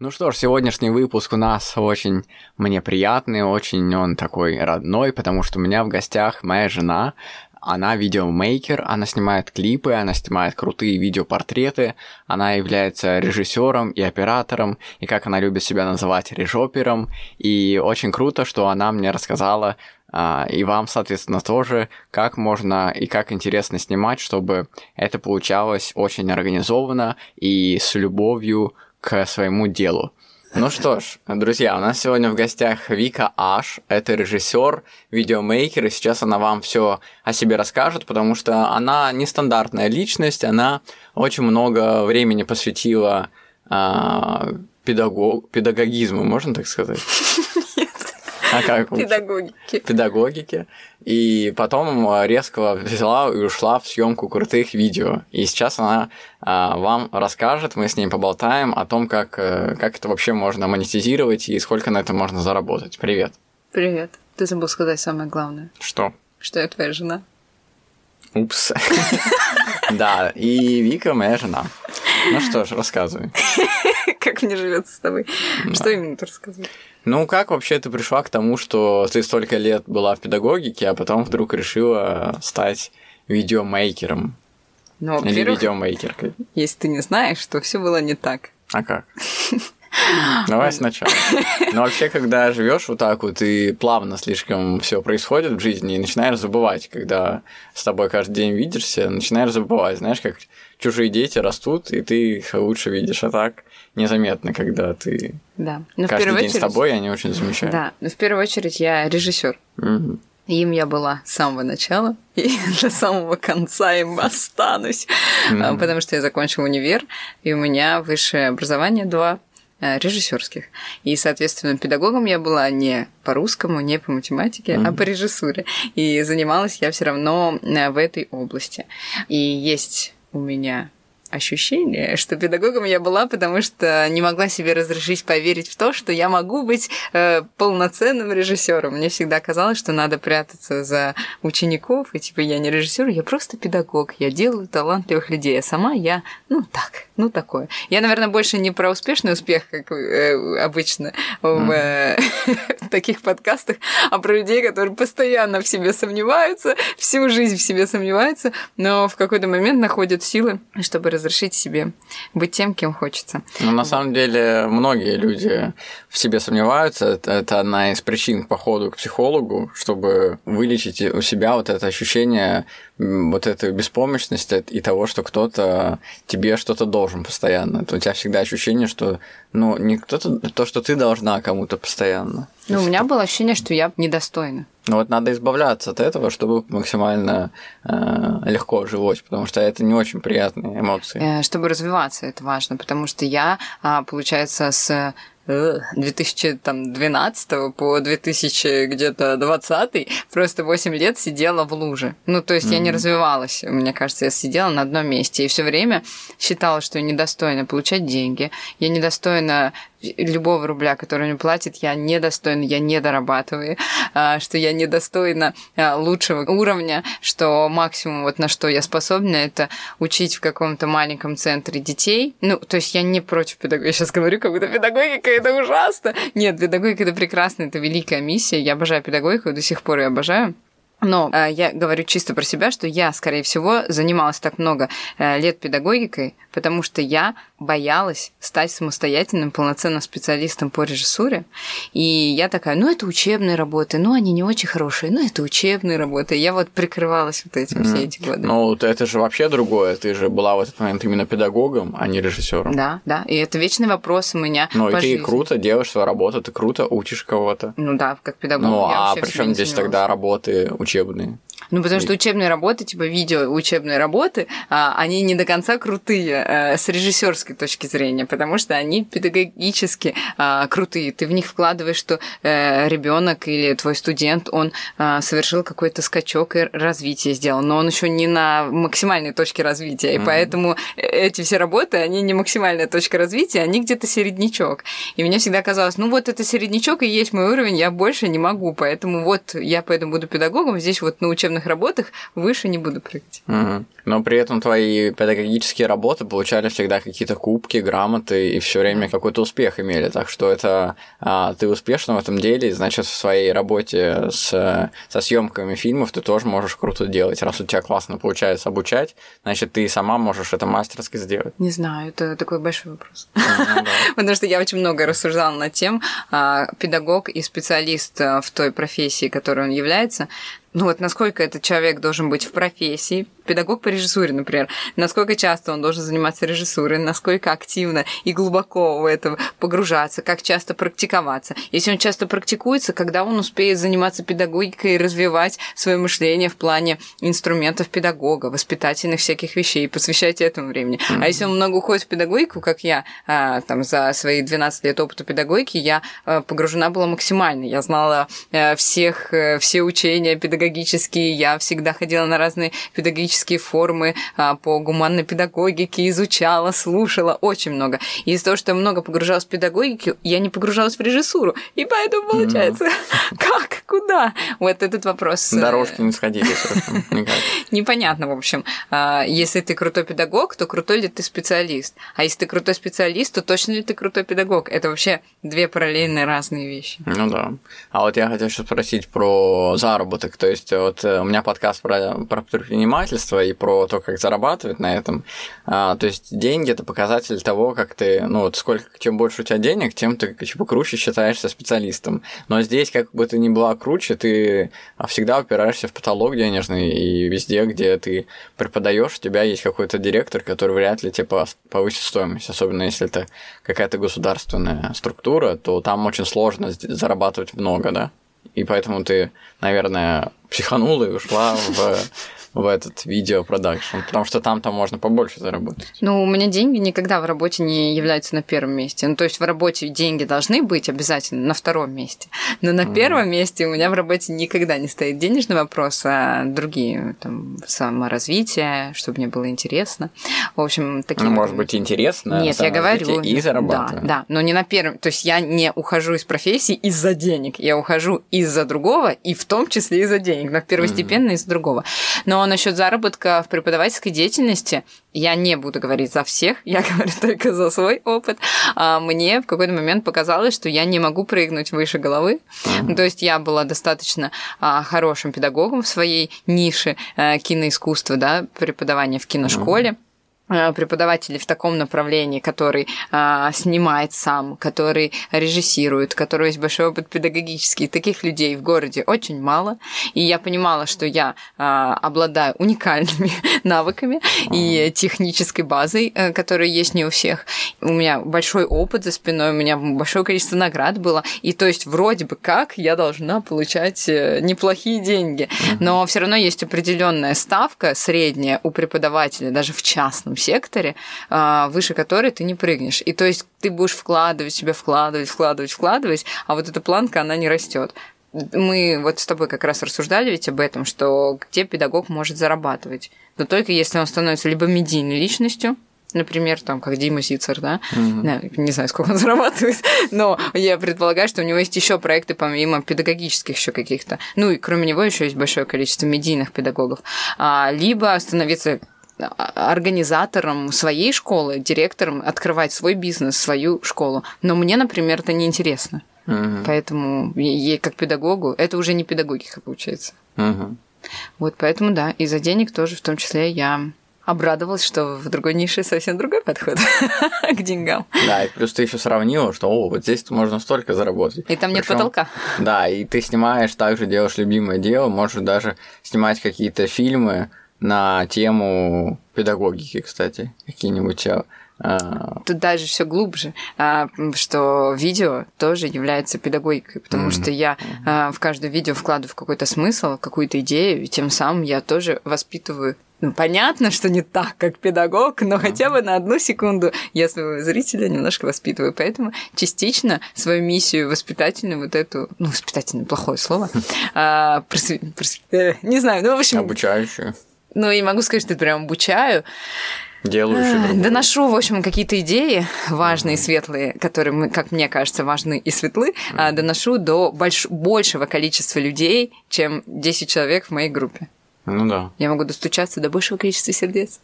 Ну что ж, сегодняшний выпуск у нас очень мне приятный, очень он такой родной, потому что у меня в гостях моя жена, она видеомейкер, она снимает клипы, она снимает крутые видеопортреты, она является режиссером и оператором, и как она любит себя называть, режопером. И очень круто, что она мне рассказала, а, и вам, соответственно, тоже, как можно и как интересно снимать, чтобы это получалось очень организованно и с любовью к своему делу. Ну что ж, друзья, у нас сегодня в гостях Вика Аш, это режиссер, видеомейкер, и сейчас она вам все о себе расскажет, потому что она нестандартная личность, она очень много времени посвятила а, педагог, педагогизму, можно так сказать? А как? Педагогики. Педагогики. И потом резко взяла и ушла в съемку крутых видео. И сейчас она а, вам расскажет, мы с ней поболтаем о том, как, э, как это вообще можно монетизировать и сколько на это можно заработать. Привет. Привет. Ты забыл сказать самое главное. Что? Что я твоя жена. Упс. Да, и Вика моя жена. Ну что ж, рассказывай. Как мне живется с тобой? Что именно ты рассказываешь? Ну, как вообще ты пришла к тому, что ты столько лет была в педагогике, а потом вдруг решила стать видеомейкером? Ну, Или видеомейкеркой? Если ты не знаешь, то все было не так. А как? Давай сначала. Но вообще, когда живешь вот так вот и плавно слишком все происходит в жизни, и начинаешь забывать, когда с тобой каждый день видишься, начинаешь забывать. Знаешь, как чужие дети растут, и ты их лучше видишь, а так незаметно, когда ты да. Но каждый день очередь... с тобой, они очень замечают. Да, но в первую очередь я режиссер. Угу. Им я была с самого начала и до самого конца им останусь, mm потому что я закончила универ, и у меня высшее образование два э, режиссерских. И, соответственно, педагогом я была не по русскому, не по математике, mm а по режиссуре. И занималась я все равно э, в этой области. И есть у меня ощущение, что педагогом я была, потому что не могла себе разрешить поверить в то, что я могу быть э, полноценным режиссером. Мне всегда казалось, что надо прятаться за учеников, и типа я не режиссер, я просто педагог, я делаю талантливых людей, а сама я, ну так, ну такое. Я, наверное, больше не про успешный успех, как э, обычно в э, таких подкастах, а про людей, которые постоянно в себе сомневаются, всю жизнь в себе сомневаются, но в какой-то момент находят силы, чтобы разрешить себе быть тем, кем хочется. Ну, на самом деле, многие люди в себе сомневаются. Это одна из причин к походу к психологу, чтобы вылечить у себя вот это ощущение вот этой беспомощности и того, что кто-то тебе что-то должен постоянно. Это у тебя всегда ощущение, что ну, не кто-то, то, что ты должна кому-то постоянно. Ну, у меня было ощущение, что я недостойна. Ну вот надо избавляться от этого, чтобы максимально э, легко жилось, потому что это не очень приятные эмоции. Э, чтобы развиваться, это важно, потому что я, а, получается, с 2012 по 2000 где-то 20 просто 8 лет сидела в луже. Ну, то есть mm-hmm. я не развивалась. Мне кажется, я сидела на одном месте и все время считала, что я недостойна получать деньги, я недостойна любого рубля, который мне платит, я недостойна, я не дорабатываю, а, что я недостойна а, лучшего уровня, что максимум, вот на что я способна, это учить в каком-то маленьком центре детей. Ну, то есть я не против педагогики. Я сейчас говорю, как будто педагогика это ужасно. Нет, педагогика это прекрасно, это великая миссия. Я обожаю педагогику, до сих пор ее обожаю. Но э, я говорю чисто про себя, что я, скорее всего, занималась так много э, лет педагогикой, потому что я боялась стать самостоятельным, полноценным специалистом по режиссуре. И я такая, ну, это учебные работы, ну, они не очень хорошие, ну, это учебные работы. Я вот прикрывалась вот этим mm-hmm. все эти годы. Ну, это же вообще другое. Ты же была в этот момент именно педагогом, а не режиссером. Да, да. И это вечный вопрос у меня. Ну, и ты жизни. круто делаешь свою работу, ты круто учишь кого-то. Ну да, как педагог. Ну, а при чем здесь тогда работы учебные? Ну, потому что учебные работы, типа видео учебные работы, а, они не до конца крутые а, с режиссерской точки зрения, потому что они педагогически а, крутые. Ты в них вкладываешь, что а, ребенок или твой студент, он а, совершил какой-то скачок и развитие сделал, но он еще не на максимальной точке развития, и mm-hmm. поэтому эти все работы, они не максимальная точка развития, они где-то середнячок. И мне всегда казалось, ну вот это середнячок и есть мой уровень, я больше не могу, поэтому вот я поэтому буду педагогом, здесь вот на учебных работах выше не буду прыгать. Угу. Но при этом твои педагогические работы получали всегда какие-то кубки, грамоты и все время какой-то успех имели. Так что это а, ты успешна в этом деле, значит, в своей работе с, со съемками фильмов ты тоже можешь круто делать. Раз у тебя классно получается обучать, значит, ты сама можешь это мастерски сделать. Не знаю, это такой большой вопрос. Потому что я очень много рассуждала над тем, а, педагог и специалист а, в той профессии, которой он является, ну вот насколько этот человек должен быть в профессии, педагог по режиссуре, например, насколько часто он должен заниматься режиссурой, насколько активно и глубоко в это погружаться, как часто практиковаться. Если он часто практикуется, когда он успеет заниматься педагогикой и развивать свое мышление в плане инструментов педагога, воспитательных всяких вещей, посвящать этому времени. Mm-hmm. А если он много уходит в педагогику, как я, а, там, за свои 12 лет опыта педагогики, я а, погружена была максимально. Я знала а, всех, все учения педагогические, я всегда ходила на разные педагогические педагогические формы а, по гуманной педагогике, изучала, слушала, очень много. И из-за того, что я много погружалась в педагогику, я не погружалась в режиссуру. И поэтому получается, mm. как, куда? Вот этот вопрос. Э, Дорожки не сходились. Непонятно, в общем. А, если ты крутой педагог, то крутой ли ты специалист? А если ты крутой специалист, то точно ли ты крутой педагог? Это вообще две параллельные разные вещи. Ну да. А вот я хотел еще спросить про заработок. То есть вот э, у меня подкаст про, про предпринимательство, творчество и про то, как зарабатывать на этом. А, то есть деньги это показатель того, как ты, ну вот сколько, чем больше у тебя денег, тем ты типа круче считаешься специалистом. Но здесь, как бы ты ни была круче, ты всегда упираешься в потолок денежный, и везде, где ты преподаешь, у тебя есть какой-то директор, который вряд ли тебе повысит стоимость, особенно если это какая-то государственная структура, то там очень сложно зарабатывать много, да? И поэтому ты, наверное, психанула и ушла в в этот видеопродакшн, потому что там-то можно побольше заработать. Ну, у меня деньги никогда в работе не являются на первом месте. Ну, то есть в работе деньги должны быть обязательно на втором месте. Но на mm-hmm. первом месте у меня в работе никогда не стоит денежный вопрос, а другие, там, саморазвитие, чтобы мне было интересно. В общем, такие... Ну, может быть, интересно. Нет, я говорю... И зарабатываю. Да, да, но не на первом... То есть я не ухожу из профессии из-за денег. Я ухожу из-за другого, и в том числе из-за денег, но первостепенно mm-hmm. из-за другого. Но но насчет заработка в преподавательской деятельности я не буду говорить за всех, я говорю только за свой опыт. А мне в какой-то момент показалось, что я не могу прыгнуть выше головы. То есть я была достаточно а, хорошим педагогом в своей нише а, киноискусства, да, преподавания в киношколе. Э, преподавателей в таком направлении, который а, снимает сам, который режиссирует, у которого есть большой опыт педагогический. Таких людей в городе очень мало. И я понимала, что я а, обладаю уникальными навыками и технической базой, а, которая есть не у всех. У меня большой опыт за спиной, у меня большое количество наград было. И то есть вроде бы как я должна получать э, неплохие деньги. Но все равно есть определенная ставка средняя у преподавателя, даже в частном секторе, а, выше которой ты не прыгнешь. И то есть ты будешь вкладывать себя, вкладывать, вкладывать, вкладывать, а вот эта планка, она не растет. Мы вот с тобой как раз рассуждали ведь об этом, что где педагог может зарабатывать. Но только если он становится либо медийной личностью, например, там, как Дима Сицер, да? Mm-hmm. да, не знаю, сколько он зарабатывает, но я предполагаю, что у него есть еще проекты помимо педагогических еще каких-то. Ну и кроме него еще есть большое количество медийных педагогов. А, либо становиться организатором своей школы, директором, открывать свой бизнес, свою школу. Но мне, например, это неинтересно. Угу. Поэтому ей как педагогу это уже не педагогика получается. Угу. Вот поэтому да, из-за денег тоже в том числе я обрадовалась, что в другой нише совсем другой подход к деньгам. Да, и плюс ты еще сравнила, что о, вот здесь можно столько заработать. И там нет Причем, потолка. Да, и ты снимаешь, также делаешь любимое дело, можешь даже снимать какие-то фильмы, на тему педагогики, кстати, какие-нибудь А... Тут даже все глубже, а, что видео тоже является педагогикой, потому mm-hmm. что я а, в каждое видео вкладываю какой-то смысл, какую-то идею, и тем самым я тоже воспитываю ну, понятно, что не так, как педагог, но хотя бы на одну секунду я своего зрителя немножко воспитываю. Поэтому частично свою миссию воспитательную, вот эту, ну, воспитательное плохое слово, а. Э, не знаю, ну, в общем... Обучающую. Ну, и могу сказать, что прям обучаю. Делающий э, Доношу, в общем, какие-то идеи важные, mm-hmm. светлые, которые, как мне кажется, важны и светлы, mm-hmm. доношу до больш... большего количества людей, чем 10 человек в моей группе. Ну да. Я могу достучаться до большего количества сердец.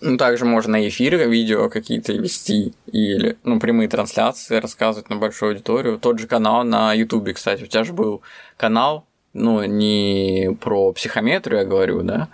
Ну, также можно эфиры, видео какие-то вести, или, ну, прямые трансляции рассказывать на большую аудиторию. Тот же канал на Ютубе, кстати. У тебя же был канал, ну, не про психометрию я говорю, да,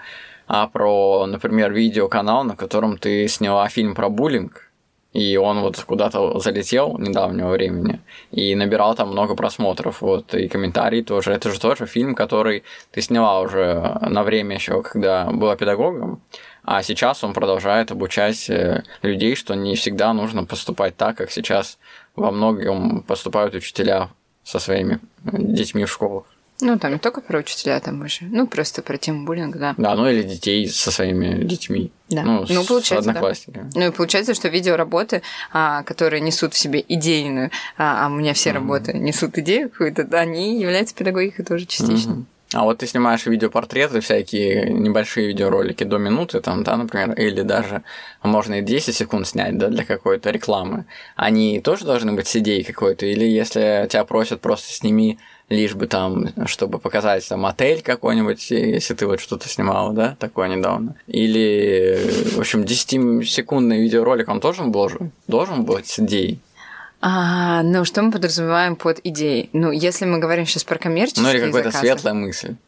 а про, например, видеоканал, на котором ты сняла фильм про буллинг, и он вот куда-то залетел недавнего времени и набирал там много просмотров, вот, и комментарии тоже. Это же тоже фильм, который ты сняла уже на время еще, когда была педагогом, а сейчас он продолжает обучать э, людей, что не всегда нужно поступать так, как сейчас во многом поступают учителя со своими детьми в школах. Ну, там не только про учителя, там уже, ну, просто про тему буллинга, да. Да, ну или детей со своими детьми. Да. Ну, ну получается, с одноклассниками. Да. Ну и получается, что видеоработы, а, которые несут в себе идейную, а, а у меня все mm-hmm. работы несут идею какую-то, да, они являются педагогикой тоже частично. Mm-hmm. А вот ты снимаешь видеопортреты, всякие небольшие видеоролики до минуты, там, да, например, или даже можно и 10 секунд снять, да, для какой-то рекламы. Они тоже должны быть с идеей какой-то? Или если тебя просят просто сними лишь бы там, чтобы показать там отель какой-нибудь, если ты вот что-то снимал, да, такое недавно. Или, в общем, 10-секундный видеоролик, он должен был, должен быть с идеей. А, ну, что мы подразумеваем под идеей? Ну, если мы говорим сейчас про коммерческие Ну, или какая-то светлая мысль.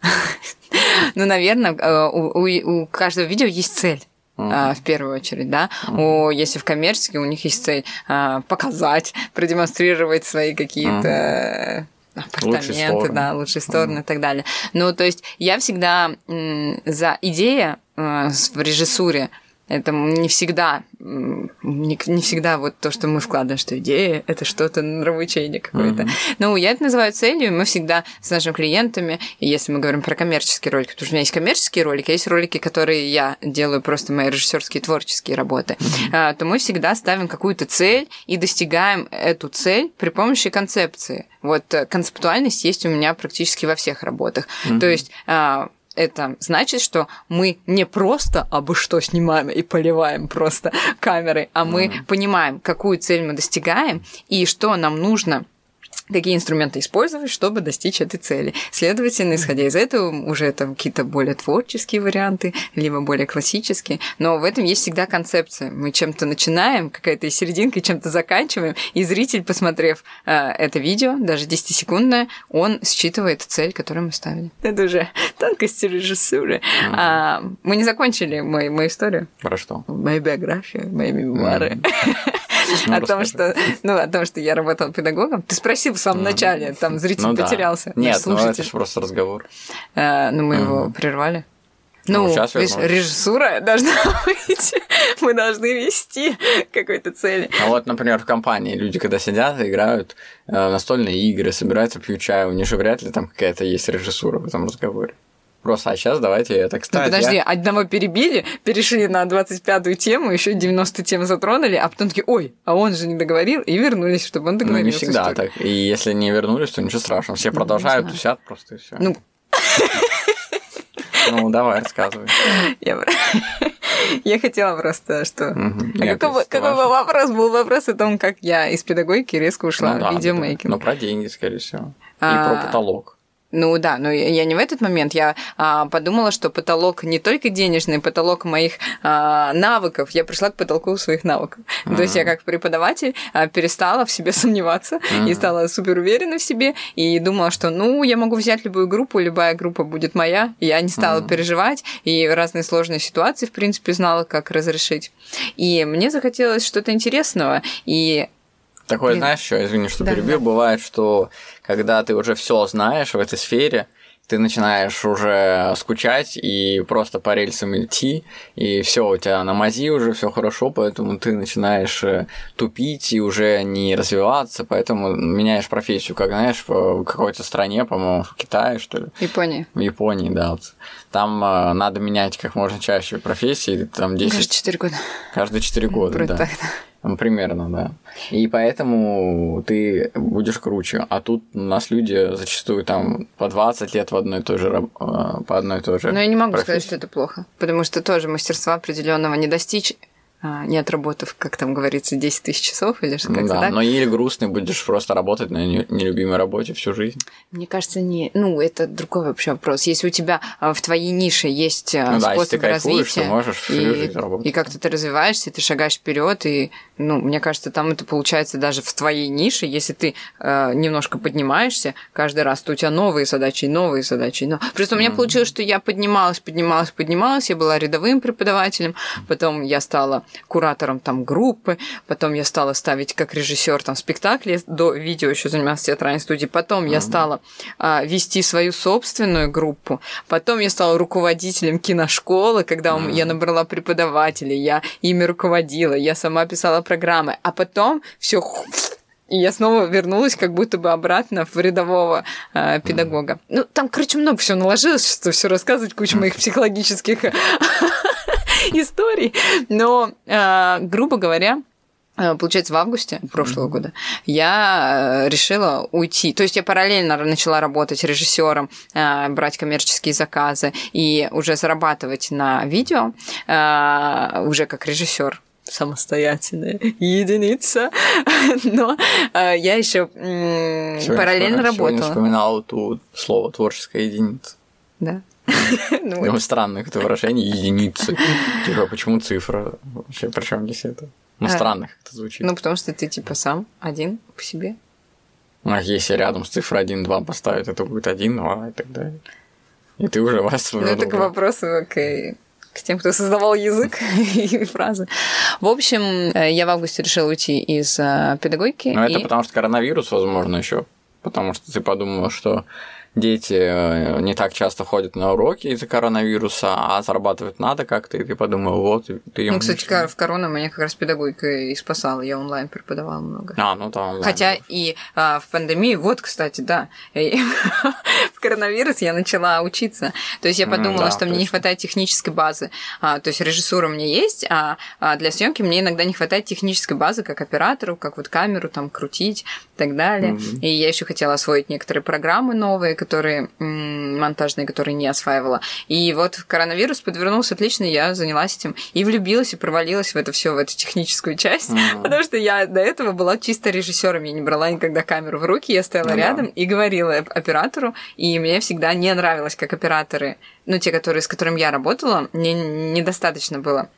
Ну, наверное, э, у каждого видео есть цель. Uh-huh. в первую очередь, да. Uh-huh. У, если в коммерческой, у них есть цель а, показать, продемонстрировать свои какие-то апартаменты, да, лучшие стороны mm. и так далее. Ну, то есть я всегда за идея э, в режиссуре это не всегда, не, не всегда вот то, что мы вкладываем, что идея – это что-то нравоучение какое-то. Mm-hmm. Ну, я это называю целью, и мы всегда с нашими клиентами, если мы говорим про коммерческие ролики, потому что у меня есть коммерческие ролики, а есть ролики, которые я делаю просто мои режиссерские творческие работы, mm-hmm. то мы всегда ставим какую-то цель и достигаем эту цель при помощи концепции. Вот э, концептуальность есть у меня практически во всех работах. Mm-hmm. То есть а, это значит, что мы не просто абы что снимаем и поливаем просто камерой, а мы mm-hmm. понимаем, какую цель мы достигаем и что нам нужно какие инструменты использовать, чтобы достичь этой цели. Следовательно, исходя из этого, уже там какие-то более творческие варианты, либо более классические, но в этом есть всегда концепция. Мы чем-то начинаем, какая-то серединка, чем-то заканчиваем, и зритель, посмотрев э, это видео, даже 10-секундное, он считывает цель, которую мы ставили. Это уже тонкости режиссуры. Mm-hmm. А, мы не закончили мою, мою историю. Про что? Мою биографию, мои мемуары. Mm-hmm. Ну, о том, что, ну, о том, что я работала педагогом. Ты спросил в самом начале, там зритель ну потерялся. Нет, ну это же просто разговор. Э, ну, мы его прервали. Ну, ну видишь, режиссура должна быть. Мы должны вести какой-то цели. А вот, например, в компании люди, когда сидят и играют э, настольные игры, собираются, пьют чай, у них же вряд ли там какая-то есть режиссура в этом разговоре. Просто, а сейчас давайте это, кстати. Ну, подожди, я... одного перебили, перешли на 25-ю тему, еще 90 тем затронули, а потом такие, ой, а он же не договорил, и вернулись, чтобы он договорил. Ну, не всегда так. И если не вернулись, то ничего страшного. Все ну, продолжают, тусят просто и все. Ну, ну, давай, рассказывай. Я, я хотела просто, что... Угу. А какой, какой был вопрос? Был вопрос о том, как я из педагогики резко ушла ну, да, в видеомейкинг. Ну, про деньги, скорее всего. А... И про потолок. Ну да, но я не в этот момент. Я а, подумала, что потолок не только денежный, потолок моих а, навыков. Я пришла к потолку своих навыков. Mm-hmm. То есть я как преподаватель а, перестала в себе сомневаться mm-hmm. и стала супер уверена в себе и думала, что ну я могу взять любую группу, любая группа будет моя. И я не стала mm-hmm. переживать и разные сложные ситуации в принципе знала, как разрешить. И мне захотелось что-то интересного и Такое, Блин. знаешь, что, извини, что да, перебью, да. бывает, что когда ты уже все знаешь в этой сфере, ты начинаешь уже скучать и просто по рельсам идти, и все у тебя на мази уже все хорошо, поэтому ты начинаешь э, тупить и уже не развиваться, поэтому меняешь профессию, как знаешь, в какой-то стране, по-моему, в Китае, что ли. Японии. В Японии, да. Вот. Там э, надо менять как можно чаще профессии, там 10... Каждые 4 года. Каждые 4 года, Вроде да. так, да. Ну, Примерно, да. И поэтому ты будешь круче. А тут у нас люди зачастую там по 20 лет в одной и той же, э, по одной и той же Но я не могу сказать, профессии. что это плохо, потому что тоже мастерства определенного не достичь, не отработав, как там говорится, 10 тысяч часов или что как-то да, так. но или грустный будешь просто работать на не- нелюбимой работе всю жизнь. Мне кажется, не. Ну, это другой вообще вопрос. Если у тебя а, в твоей нише есть а, Ну да, если ты способ развития, ты можешь всю и, жизнь работать. и как-то ты развиваешься, ты шагаешь вперед, и, ну, мне кажется, там это получается даже в твоей нише, если ты э, немножко поднимаешься каждый раз, то у тебя новые задачи, новые задачи. Но... Просто у меня получилось, что я поднималась, поднималась, поднималась, я была рядовым преподавателем, потом я стала куратором там группы, потом я стала ставить как режиссер там спектакли, до видео еще занималась в театральной студии, потом я стала а, вести свою собственную группу, потом я стала руководителем киношколы, когда у- я набрала преподавателей, я ими руководила, я сама писала программы, а потом все и я снова вернулась как будто бы обратно в рядового э, педагога. Ну, там, короче, много всего наложилось, что все рассказывать, куча моих психологических историй. Но, э, грубо говоря, э, Получается, в августе прошлого года я э, решила уйти. То есть я параллельно начала работать режиссером, брать коммерческие заказы и уже зарабатывать на видео уже как режиссер самостоятельная единица. Но э, я еще параллельно работала. вспоминал ту слово творческая единица. Да. Ну, Ну, странное это выражение единицы. Типа, почему цифра? Вообще, при чем здесь это? Ну, А. странно как это звучит. Ну, потому что ты типа сам один по себе. А если рядом с цифрой 1, 2 поставить, это будет 1, 2 и так далее. И ты уже вас Ну, это к вопросу к, к тем, кто создавал язык и фразы. В общем, э, я в августе решила уйти из э, педагогики. Но это потому что коронавирус, возможно, еще. Потому что ты подумал, что дети э, не так часто ходят на уроки из-за коронавируса, а зарабатывать надо как-то, и ты подумал, вот, ты Ну, кстати, в корону меня как раз педагогика и спасала. Я онлайн преподавала много. А, ну там. ладно. Хотя и а, в пандемии, вот, кстати, да, в коронавирус я начала учиться. То есть я подумала, да, что мне не хватает технической базы. А, то есть режиссура у меня есть, а, а для съемки мне иногда не хватает технической базы, как оператору, как вот камеру там крутить и так далее. Мгм. И я еще хотела освоить некоторые программы новые, которые м, монтажные, которые не осваивала. И вот коронавирус подвернулся отлично, я занялась этим и влюбилась и провалилась в это все, в эту техническую часть. Мгм. Потому что я до этого была чисто режиссером, я не брала никогда камеру в руки, я стояла да. рядом и говорила оператору, и мне всегда не нравилось, как операторы, ну, те, которые, с которыми я работала, мне недостаточно было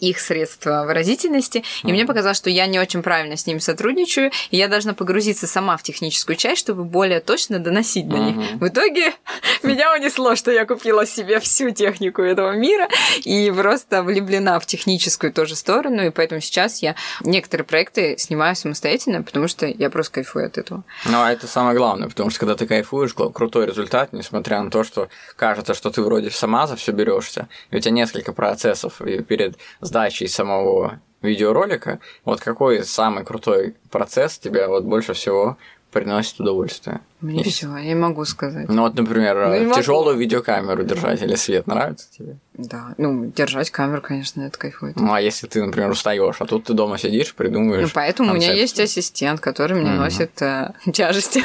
их средства выразительности, и мне показалось, что я не очень правильно с ними сотрудничаю, и я должна погрузиться сама в техническую часть, чтобы более точно доносить до них. В итоге меня унесло, что я купила себе всю технику этого мира и просто влюблена в техническую тоже сторону, и поэтому сейчас я некоторые проекты снимаю самостоятельно, потому что я просто кайфую от этого. Ну, а это самое главное, потому что когда ты кайфуешь, крутой результат, несмотря на то, что кажется, что ты вроде сама за все берешься, и у тебя несколько процессов перед сдачей самого видеоролика, вот какой самый крутой процесс тебя вот больше всего приносит удовольствие? Мне Есть? все, я не могу сказать. Ну вот, например, Ну, не могу. тяжелую видеокамеру держать или свет нравится тебе? Да, ну, держать камеру, конечно, это кайфует. Ну а если ты, например, устаешь, а тут ты дома сидишь, придумываешь. Ну, поэтому у меня концепцию. есть ассистент, который мне Мгм. носит э, тяжести.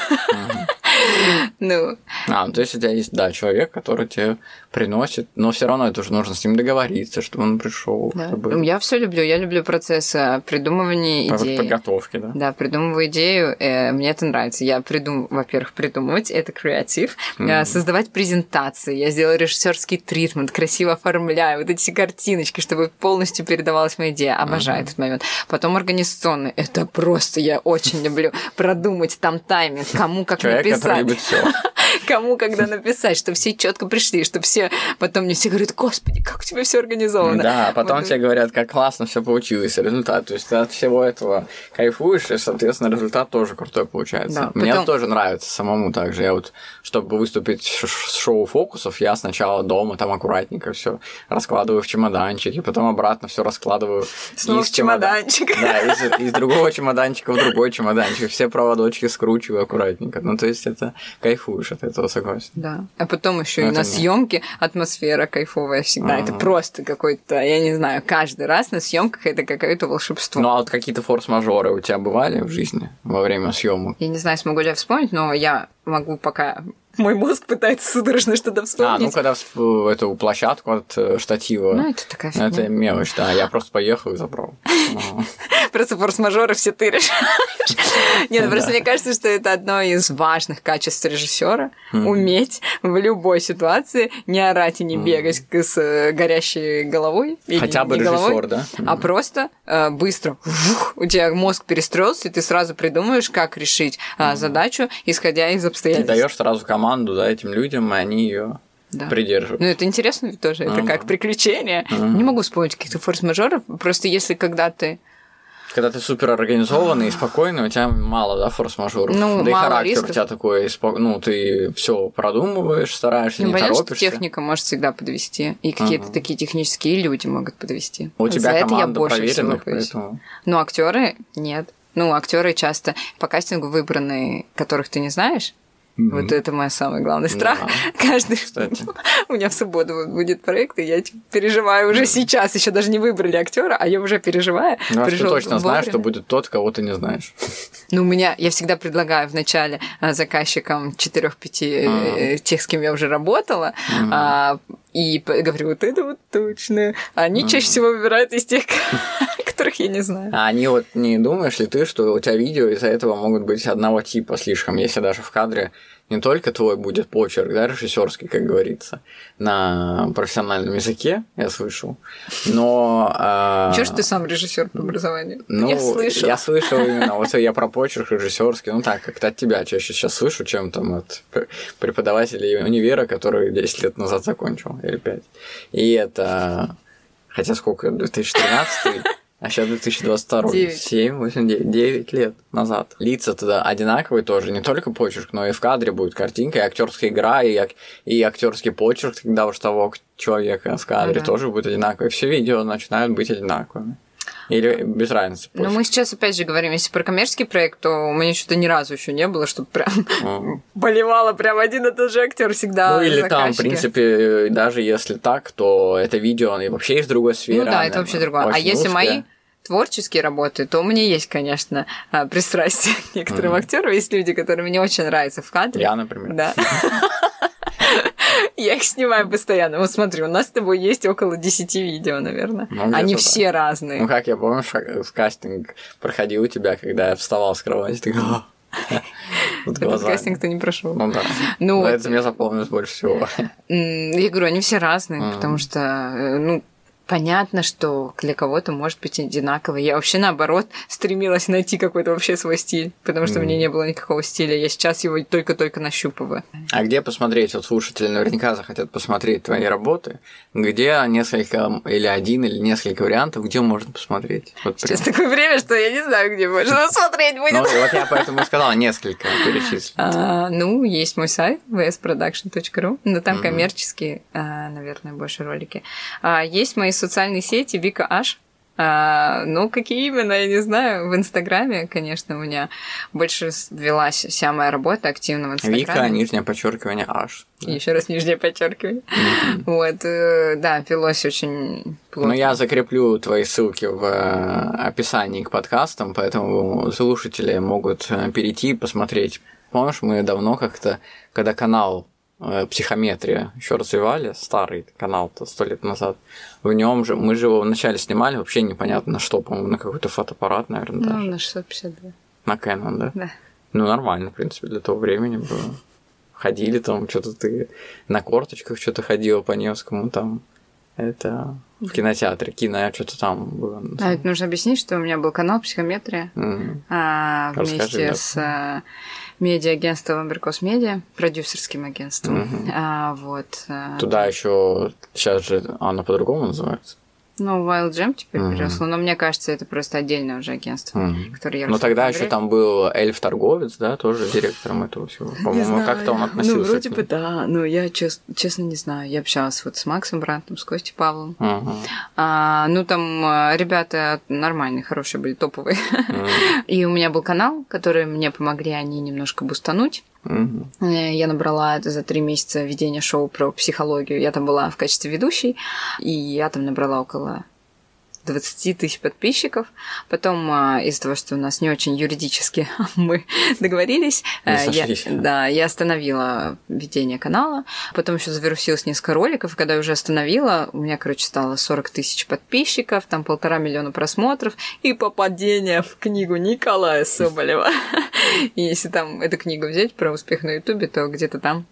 Ну, А, ну то есть у тебя есть, да, человек, который тебе приносит, но все равно это уже нужно с ним договориться, чтобы он пришел, да. чтобы я все люблю, я люблю процесс э, придумывания по идеи. подготовке, да. Да, придумываю идею, э, мне это нравится. Я придум, во-первых, придумывать, это креатив, Мгм. создавать презентации. Я сделаю режиссерский тритмент, красиво оформляю вот эти картиночки, чтобы полностью передавалась моя идея. Обожаю этот момент. Потом организационный. Это просто я очень люблю продумать там тайминг, кому как Человек, написать. Любит все. кому когда написать, что все четко пришли, что все потом мне все говорят, господи, как у тебя все организовано. Да, а потом вот. тебе говорят, как классно все получилось, результат. То есть ты от всего этого кайфуешь, и, соответственно, результат тоже крутой получается. Да, Мне потом... тоже нравится самому также. Я вот, чтобы выступить с шоу фокусов, я сначала дома там аккуратненько все раскладываю в чемоданчик, и потом обратно все раскладываю Снова из чемоданчика. Да, из, из другого чемоданчика в другой чемоданчик. Все проводочки скручиваю аккуратненько. Ну, то есть это кайфуешь от этого, согласен. Да. А потом еще и на съемке атмосфера кайфовая всегда. Это просто какой-то, я не знаю, каждый раз на съемках это какое-то волшебство. Ну, а вот какие-то форс-мажоры у тебя бывали в жизни во время съемок? Я не знаю, смогу ли я вспомнить, но я могу пока мой мозг пытается судорожно что-то вспомнить. А, ну когда в эту площадку от э, штатива. Ну, это такая фигня. Это мелочь, да. Я просто поехал и забрал. Просто форс-мажоры все ты решаешь. Нет, просто мне кажется, что это одно из важных качеств режиссера уметь в любой ситуации не орать и не бегать с э, горящей головой. Хотя бы режиссер, да? А просто э, быстро у тебя мозг перестроился, и ты сразу придумаешь, как решить задачу, исходя из обстоятельств. Ты даешь сразу команду команду, да, этим людям, и они ее да. придерживают. Ну, это интересно ведь тоже, это как приключение. Не могу вспомнить каких-то форс-мажоров, просто если когда ты когда ты супер организованный и спокойный, у тебя мало, да, форс-мажоров. Ну, да и характер рисков. у тебя такой, ну, ты все продумываешь, стараешься, ну, не понятно, торопишься. Что техника может всегда подвести, и какие-то uh-huh. такие технические люди могут подвести. У тебя За команда это я больше проверенных, поэтому... Ну, актеры нет. Ну, актеры часто по кастингу выбраны, которых ты не знаешь, Mm-hmm. Вот это мой самый главный страх. Да. Каждый Кстати. у меня в субботу будет проект, и я типа, переживаю уже mm-hmm. сейчас, еще даже не выбрали актера, а я уже переживаю. Ну, а ты точно знаешь, что будет тот, кого ты не знаешь. Ну, у меня я всегда предлагаю вначале а, заказчикам 4-5 mm-hmm. тех, с кем я уже работала, mm-hmm. и говорю, вот это вот точно. Они mm-hmm. чаще всего выбирают из тех, которых я не знаю. А они вот не думаешь ли ты, что у тебя видео из-за этого могут быть одного типа слишком, если даже в кадре не только твой будет почерк, да, режиссерский, как говорится, на профессиональном языке, я слышал, но... Э, Чего ж ты сам режиссер по образованию? Ну, я слышал. Я слышал именно, вот я про почерк режиссерский, ну так, как-то от тебя чаще сейчас слышу, чем там от преподавателей универа, который 10 лет назад закончил, или 5. И это... Хотя сколько, 2013 а сейчас 2022. 9. 7, 8, 9, 9 лет назад. Лица тогда одинаковые тоже, не только почерк, но и в кадре будет картинка, и актерская игра, и, и актерский почерк тогда уж того человека в кадре ага. тоже будет одинаковый. Все видео начинают быть одинаковыми. Или без разницы? Ну, мы сейчас опять же говорим, если про коммерческий проект, то у меня что-то ни разу еще не было, чтобы прям болевало прям один и тот же актер всегда. Ну, или там, в принципе, даже если так, то это видео и вообще из другой сферы. Ну да, это вообще другое. А если мои творческие работы, то у меня есть, конечно, а, пристрастие к некоторым mm-hmm. актерам. Есть люди, которые мне очень нравятся в кадре. Я, например. Да. Я их снимаю постоянно. Вот смотри, у нас с тобой есть около 10 видео, наверное. Ну, Они все так. разные. Ну, как я помню, в кастинг проходил у тебя, когда я вставал с кровати, ты вот Этот кастинг ты не прошел. Ну да. Ну, Но это мне запомнилось больше всего. Я говорю, они все разные, потому что, э, ну, понятно, что для кого-то может быть одинаково. Я вообще, наоборот, стремилась найти какой-то вообще свой стиль, потому что mm. мне не было никакого стиля. Я сейчас его только-только нащупываю. А где посмотреть? Вот слушатели наверняка захотят посмотреть твои работы. Где несколько, или один, или несколько вариантов, где можно посмотреть? Вот сейчас прям. такое время, что я не знаю, где можно посмотреть будет. Ну, вот я поэтому и сказала несколько перечислить. А, ну, есть мой сайт vsproduction.ru, но там коммерческие, а, наверное, больше ролики. А, есть мои социальные сети Вика Аш. А, ну, какие именно, я не знаю. В Инстаграме, конечно, у меня больше велась вся моя работа активно в Инстаграме. Вика, нижнее подчеркивание. Да. Еще раз нижнее подчеркивание. Mm-hmm. Вот, э, да, велось очень плотно. Ну, я закреплю твои ссылки в э, описании к подкастам, поэтому слушатели могут э, перейти и посмотреть. Помнишь, мы давно как-то, когда канал психометрия еще развивали, старый канал-то сто лет назад. В нем же, мы же его вначале снимали, вообще непонятно на что, по-моему, на какой-то фотоаппарат, наверное, ну, даже. на 652. На Canon, да? Да. Ну, нормально, в принципе, для того времени было. Ходили там, что-то ты на корточках что-то ходила по Невскому, там Это в кинотеатре, кино, что-то там было. А, это нужно объяснить, что у меня был канал «Психометрия» mm-hmm. а, вместе Расскажи, с а, медиа-агентством Аберкос Медиа, продюсерским агентством. Mm-hmm. А, вот. А, Туда еще сейчас же оно по-другому называется. Ну, Wild Jam теперь угу. переросло, но мне кажется, это просто отдельное уже агентство, угу. которое я Но тогда еще там был эльф-торговец, да, тоже директором этого всего. По-моему, как-то он относился. Ну, вроде бы да, но я чест, честно не знаю. Я общалась вот с Максом Брантом, с Костей Павлом. Угу. А, ну, там а, ребята нормальные, хорошие были, топовые. Угу. И у меня был канал, который мне помогли они немножко бустануть. Угу. Я набрала это за три месяца ведения шоу про психологию. Я там была в качестве ведущей, и я там набрала около 20 тысяч подписчиков. Потом а, из-за того, что у нас не очень юридически мы договорились, э, я, да, я остановила ведение канала. Потом еще завирусилось несколько роликов. И когда я уже остановила, у меня, короче, стало 40 тысяч подписчиков, там полтора миллиона просмотров и попадение в книгу Николая Соболева. И если там эту книгу взять про успех на Ютубе, то где-то там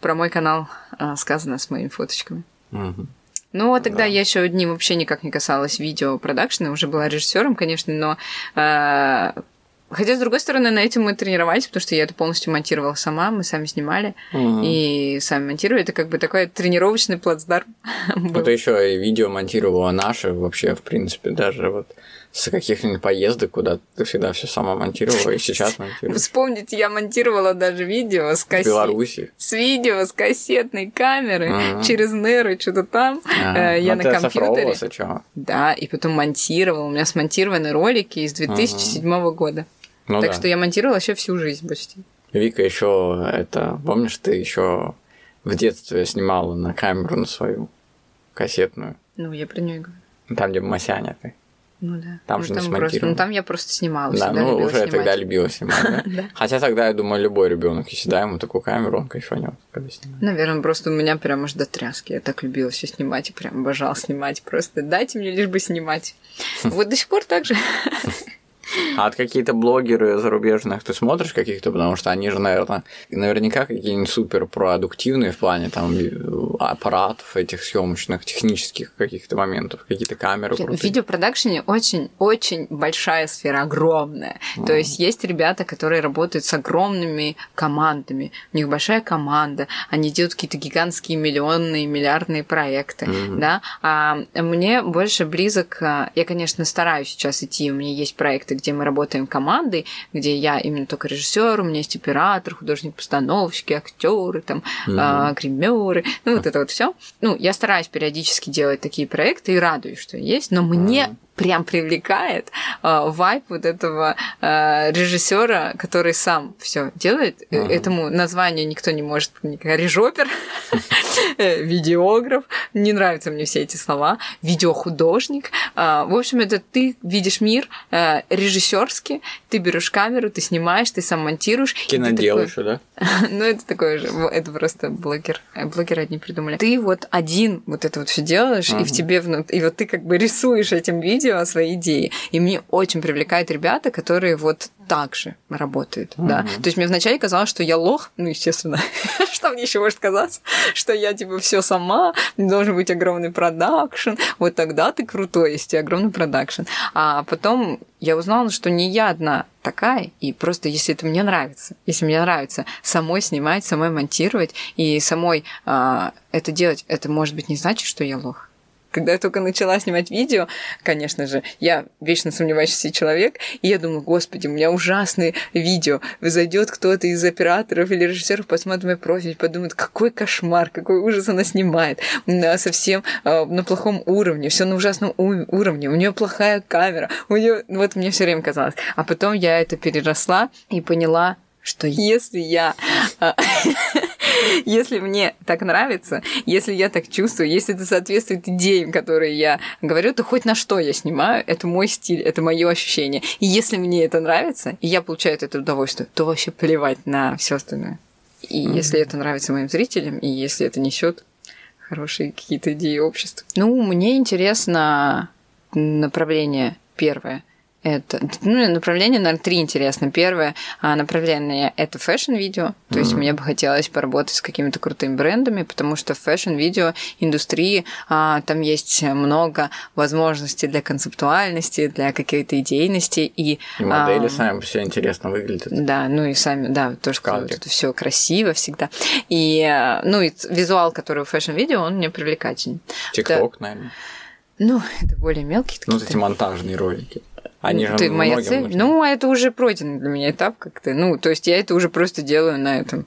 про мой канал а, сказано с моими фоточками. Угу. Ну, а тогда да. я еще одним вообще никак не касалась видео продакшена, уже была режиссером, конечно, но э, Хотя, с другой стороны, на этом мы тренировались, потому что я это полностью монтировала сама, мы сами снимали угу. и сами монтировали. Это как бы такой тренировочный плацдарм. Это еще и видео монтировала наше вообще, в принципе, даже вот с каких-нибудь поездок, куда ты всегда все сама монтировала и сейчас монтируешь. Вспомните, я монтировала даже видео с кассет... Беларуси. С видео, с кассетной камеры uh-huh. через неры, что-то там. Uh-huh. Я ну, на компьютере. Сначала. Да, и потом монтировала. У меня смонтированы ролики из 2007 uh-huh. года. Ну, так да. что я монтировала еще всю жизнь почти. Вика еще это, помнишь, ты еще в детстве снимала на камеру на свою кассетную. Ну, я про нее говорю. Там, где Масяня ты. Ну да. Там ну, же там просто, Ну там я просто снимала. Да, ну уже снимать. тогда любила снимать, да? Хотя тогда, я думаю, любой ребенок, если дай ему такую камеру, он кайфанет, когда снимает. Наверное, просто у меня прям аж до тряски. Я так любила все снимать и прям обожала снимать. Просто дайте мне лишь бы снимать. Вот до сих пор так же. А от какие-то блогеры зарубежных ты смотришь каких-то, потому что они же, наверное, наверняка какие-нибудь супер продуктивные в плане там аппаратов этих съемочных, технических каких-то моментов, какие-то камеры. В видеопродакшене очень-очень большая сфера, огромная. Mm. То есть есть ребята, которые работают с огромными командами. У них большая команда, они делают какие-то гигантские миллионные, миллиардные проекты, mm-hmm. да. А мне больше близок, а, я, конечно, стараюсь сейчас идти, у меня есть проекты, где мы работаем командой, где я именно только режиссер, у меня есть оператор, художник-постановщики, актеры, там, mm-hmm. а, гримеры, ну вот это вот все. Ну, я стараюсь периодически делать такие проекты и радуюсь, что есть, но мне mm-hmm прям привлекает э, вайп вот этого э, режиссера, который сам все делает. Uh-huh. Этому названию никто не может режопер, э, видеограф. Не нравятся мне все эти слова. Видеохудожник. Э, в общем, это ты видишь мир э, режиссерски, ты берешь камеру, ты снимаешь, ты сам монтируешь. Кинодел еще, да? ну, это такое же. Это просто блогер. Блогеры одни придумали. Ты вот один вот это вот все делаешь, и в тебе внутри, и вот ты как бы рисуешь этим видео, видео, свои идеи. И мне очень привлекают ребята, которые вот так же работают, mm-hmm. да. То есть мне вначале казалось, что я лох, ну, естественно, что мне еще может казаться, что я, типа, все сама, должен быть огромный продакшн, вот тогда ты крутой, если огромный продакшн. А потом я узнала, что не я одна такая, и просто если это мне нравится, если мне нравится самой снимать, самой монтировать и самой а, это делать, это может быть не значит, что я лох. Когда я только начала снимать видео, конечно же, я вечно сомневающийся человек, и я думаю, господи, у меня ужасные видео. Зайдет кто-то из операторов или режиссеров, посмотрит мой профиль, подумает, какой кошмар, какой ужас она снимает. Совсем э, на плохом уровне, все на ужасном уровне, у нее плохая камера, у нее, вот мне все время казалось. А потом я это переросла и поняла, что если я а, если мне так нравится, если я так чувствую, если это соответствует идеям, которые я говорю, то хоть на что я снимаю, это мой стиль, это мое ощущение. И если мне это нравится, и я получаю это удовольствие, то вообще плевать на все остальное. И mm-hmm. если это нравится моим зрителям, и если это несет хорошие какие-то идеи общества. Ну, мне интересно направление первое. Это ну, направление, наверное, три интересно. Первое а, направление это fashion-видео. То mm-hmm. есть мне бы хотелось поработать с какими-то крутыми брендами, потому что в fashion-видео индустрии а, там есть много возможностей для концептуальности, для какой-то идейности. И, и модели а, сами все интересно выглядят. Да, ну и сами, да, тоже это все красиво всегда. И, ну и визуал, который в фэшн-видео, он мне привлекательный. Тикток, наверное. Ну, это более мелкие. Ну, эти монтажные ролики. Они же Ты моя цель? Нужны. Ну, а это уже пройденный для меня этап как-то. Ну, то есть я это уже просто делаю на этом.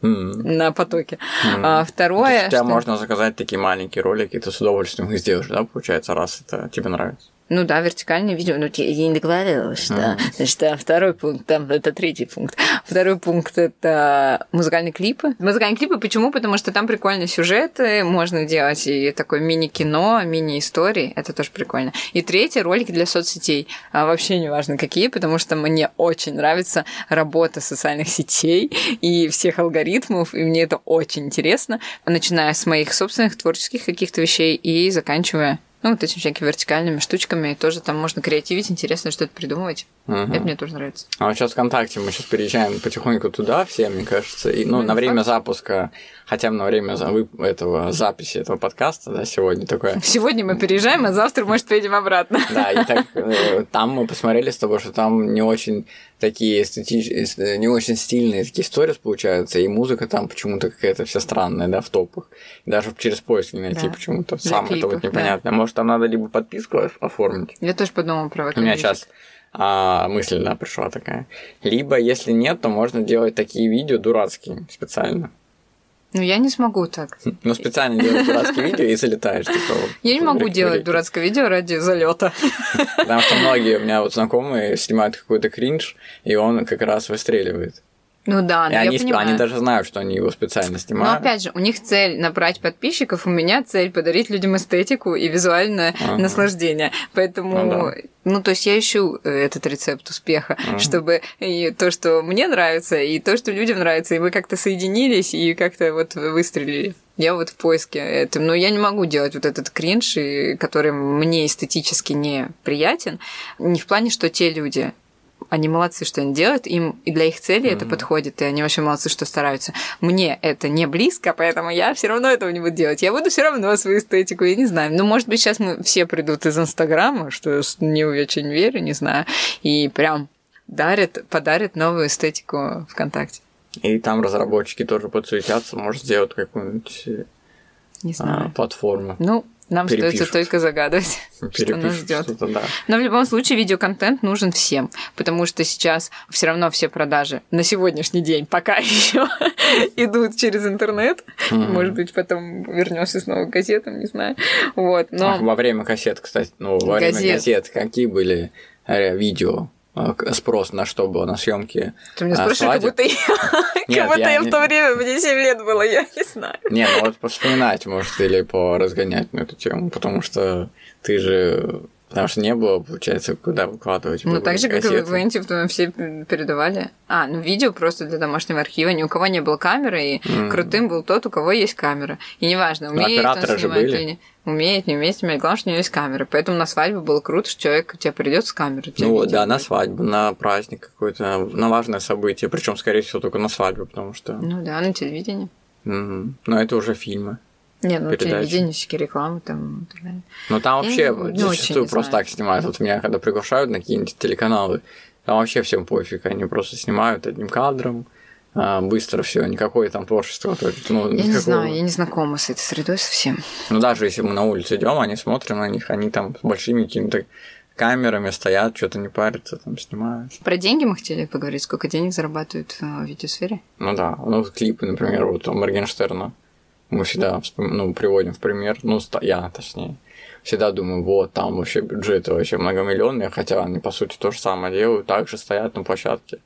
Mm. На потоке. Mm. А, второе. У тебя что... можно заказать такие маленькие ролики, ты с удовольствием их сделаешь, да, получается, раз это тебе нравится. Ну да, вертикальное видео. Ну, я не договорила, что... Mm. Значит, а второй пункт, там, это третий пункт. Второй пункт – это музыкальные клипы. Музыкальные клипы почему? Потому что там прикольные сюжеты, можно делать и такое мини-кино, мини-истории, это тоже прикольно. И третий – ролики для соцсетей. А вообще не важно какие, потому что мне очень нравится работа социальных сетей и всех алгоритмов, и мне это очень интересно, начиная с моих собственных творческих каких-то вещей и заканчивая ну, вот этими всякими вертикальными штучками. Тоже там можно креативить, интересно что-то придумывать. Угу. Это мне тоже нравится. А вот сейчас ВКонтакте мы сейчас переезжаем потихоньку туда все, мне кажется. И, ну, ну на время факт. запуска, хотя бы на время этого записи этого подкаста, да, сегодня такое. Сегодня мы переезжаем, а завтра, может, поедем обратно. Да, и так э, там мы посмотрели с тобой, что там не очень такие эстетические, не очень стильные такие истории получаются, и музыка там почему-то какая-то вся странная, да, в топах. Даже через поиск не найти да. почему-то. Сам клипов, это вот непонятно. Да. Может, там надо либо подписку оформить. Я тоже подумала про У меня сейчас а, мысль, да, пришла такая. Либо, если нет, то можно делать такие видео дурацкие специально. Ну, я не смогу так. Ну, специально делать дурацкие видео и залетаешь. Типа, я не могу делать дурацкое видео ради залета. Потому что многие у меня вот знакомые снимают какой-то кринж, и он как раз выстреливает. Ну да, но и они, понимаю. они даже знают, что они его специально снимают. Но опять же, у них цель набрать подписчиков, у меня цель подарить людям эстетику и визуальное ага. наслаждение. Поэтому, ну, да. ну то есть я ищу э, этот рецепт успеха, ага. чтобы и то, что мне нравится, и то, что людям нравится, и мы как-то соединились и как-то вот выстрелили. Я вот в поиске этого. Но я не могу делать вот этот кринж, который мне эстетически не приятен. Не в плане, что те люди, они молодцы, что они делают, им и для их цели mm-hmm. это подходит, и они вообще молодцы, что стараются. Мне это не близко, поэтому я все равно этого не буду делать. Я буду все равно свою эстетику, я не знаю. Ну, может быть, сейчас мы все придут из Инстаграма, что не очень верю, не знаю, и прям дарят, подарят новую эстетику ВКонтакте. И там разработчики тоже подсуетятся, может сделать какую-нибудь не знаю. А, платформу. Ну, нам Перепишут. остается только загадывать, что нас ждет. Да. Но в любом случае видеоконтент нужен всем, потому что сейчас все равно все продажи на сегодняшний день пока еще идут через интернет. Может быть, потом вернешься снова к газетам, не знаю. Вот, но... во время кассет, кстати, ну, во время газет какие были э, видео? А, спрос на что было, на съемки. Ты меня спрашиваешь, как будто я, Нет, как будто я, я в то время, мне 7 лет было, я не знаю. Не, ну вот вспоминать, может, или поразгонять на эту тему, потому что ты же Потому что не было, получается, куда выкладывать. Ну, так же, как и в мы все передавали. А, ну, видео просто для домашнего архива. Ни у кого не было камеры, и mm. крутым был тот, у кого есть камера. И неважно, ну, умеет он снимать или не умеет, не умеет снимать. Главное, что у него есть камера. Поэтому на свадьбу было круто, что человек тебе придет с камерой. Ну, вот, да, на свадьбу, на праздник какой-то, на важное событие. Причем, скорее всего, только на свадьбу, потому что... Ну да, на телевидении. Угу. Но это уже фильмы. Не, ну телевидение, всякие рекламы там. Ну там вообще Я зачастую просто знаю. так снимают. Вот меня когда приглашают на какие-нибудь телеканалы, там вообще всем пофиг, они просто снимают одним кадром, а, быстро все, никакое там творчество. Ну, я никакого... не знаю, я не знакома с этой средой совсем. Ну даже если мы на улице идем, они смотрим на них, они там с большими какими-то камерами стоят, что-то не парятся, там снимают. Про деньги мы хотели поговорить, сколько денег зарабатывают в видеосфере? Ну да, ну клипы, например, вот у Моргенштерна мы всегда ну, приводим в пример, ну, я точнее, всегда думаю, вот, там вообще бюджеты вообще многомиллионные, хотя они, по сути, то же самое делают, также стоят на площадке.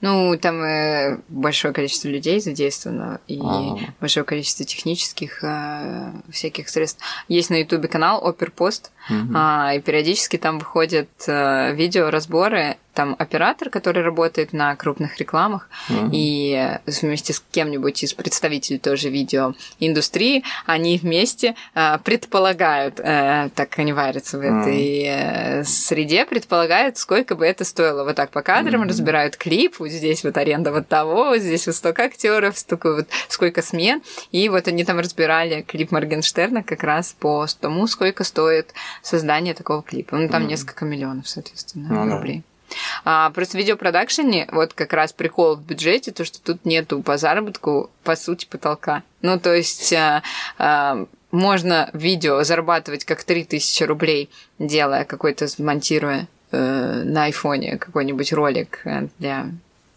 Ну, там э, большое количество людей задействовано и Ага. большое количество технических э, всяких средств. Есть на Ютубе канал Оперпост, Мгм. а, и периодически там выходят э, видеоразборы. Там оператор, который работает на крупных рекламах, Мгм. и вместе с кем-нибудь из представителей тоже видеоиндустрии, они вместе э, предполагают, э, так они варятся в этой э, среде, предполагают, сколько бы это стоило. Вот так по кадрам Мгм. разбирают клип, вот здесь вот аренда вот того, вот здесь вот столько актеров, столько вот сколько смен. И вот они там разбирали клип Моргенштерна как раз по тому, сколько стоит создание такого клипа. Ну, там Мгм. несколько миллионов, соответственно, да. рублей. А, просто в видеопродакшене вот как раз прикол в бюджете, то, что тут нету по заработку, по сути, потолка. Ну, то есть а, а, можно видео зарабатывать как 3000 рублей, делая какой-то, монтируя э, на айфоне какой-нибудь ролик для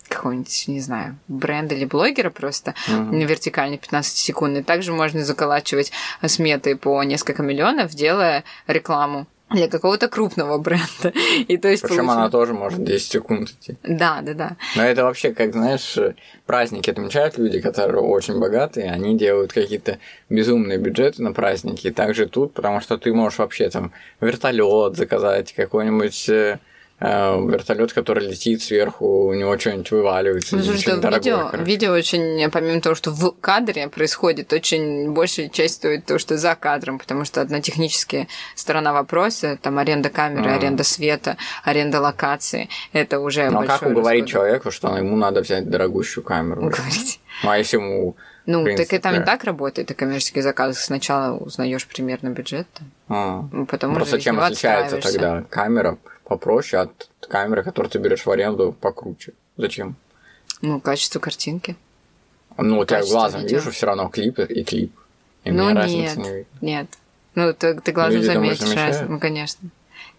какого-нибудь, не знаю, бренда или блогера просто Мгм. вертикальный 15 секундный. Также можно заколачивать сметы по несколько миллионов, делая рекламу для какого-то крупного бренда. И то есть Причем получи- она тоже может 10 секунд идти. Да, да, да. Но это вообще, как знаешь, праздники отмечают люди, которые очень богатые, они делают какие-то безумные бюджеты на праздники. И также тут, потому что ты можешь вообще там вертолет заказать, какой-нибудь э, вертолет, который летит сверху, у него что-нибудь вываливается. Ну, слушай, что дорогое, видео, короче. видео очень, помимо того, что в кадре происходит, очень большая часть стоит то, что за кадром, потому что одна техническая сторона вопроса, там аренда камеры, А. аренда света, аренда локации, это уже Но большой как уговорить расход. человека, что ему надо взять дорогущую камеру? Уговорить. Ну, а если ему... Ну, принципе, так и там не так работает, и коммерческие заказы. Сначала узнаешь примерно бюджет, а, ну, потом Просто уже из чем отличается тогда камера попроще от камеры, которую ты берешь в аренду покруче? Зачем? Ну, качество картинки. Ну, вот я Качество глазом видео. вижу все равно клип и клип. И ну, мне нет, разницы не видно. нет. Ну, ты, ты глазом Люди, думаешь, заметишь разницу. Ну, конечно.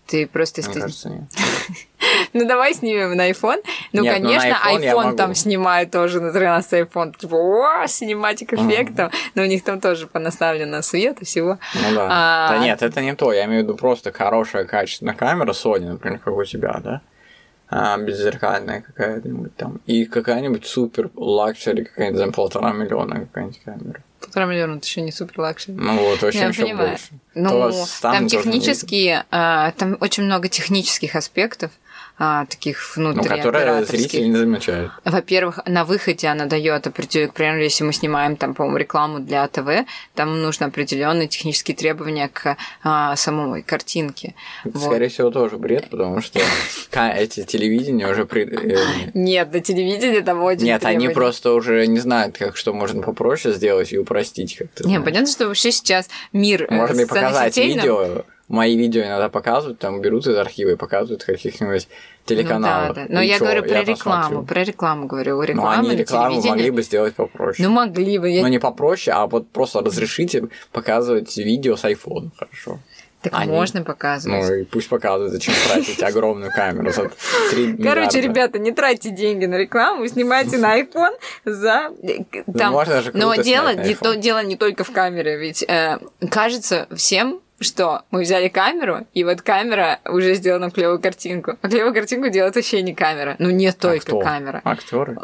Ты просто... Мне если- кажется, нет. Ну, давай снимем на iPhone. Ну, Нет, ну, конечно, iPhone я iPhone могу. там снимает тоже, на 13 iPhone, типа, о, синематик эффектов, но у них там тоже понаставлено свет и всего. Ну да. А- Да нет, это не то. Я имею в виду просто хорошая качественная камера Sony, например, как у тебя, да? А, беззеркальная какая-нибудь там. И какая-нибудь супер luxury, какая-нибудь за полтора миллиона какая-нибудь камера. Полтора миллиона, это еще не супер luxury. Ну вот, Я еще понимаю. больше. Ну, там не технические, а, там очень много технических аспектов, а, таких Ну, внутри которые зрители не замечают. Во-первых, на выходе она дает определенные, к примеру, если мы снимаем там, по-моему, рекламу для ТВ, там нужно определенные технические требования к а, самой картинке. Это, Вот. скорее всего, тоже бред, потому что эти телевидения уже... при- э, Нет, на телевидении там очень Нет, они просто уже не знают, как что можно попроще сделать и упростить как-то. Не, понятно, что вообще сейчас мир э, Можно и показать видео. Мои видео иногда показывают, там берут из архива и показывают каких-нибудь телеканалов. Ну, да, да. Но И я чё, говорю про я рекламу, посмотрю. про рекламу говорю. Ну, Реклама они на рекламу телевидении. могли бы сделать попроще. Ну, могли бы. Я... Но не попроще, а вот просто разрешите показывать видео с iPhone, хорошо. Так они- можно показывать. Ну и пусть показывают, зачем тратить огромную камеру за 3 Короче, ребята, не тратьте деньги на рекламу, снимайте на iPhone за там. можно же Но дело не, то, дело не только в камере, ведь э, кажется всем, что мы взяли камеру, и вот камера уже сделана клевую картинку. А клевую картинку делает вообще не камера. Ну, не только камера. Актеры.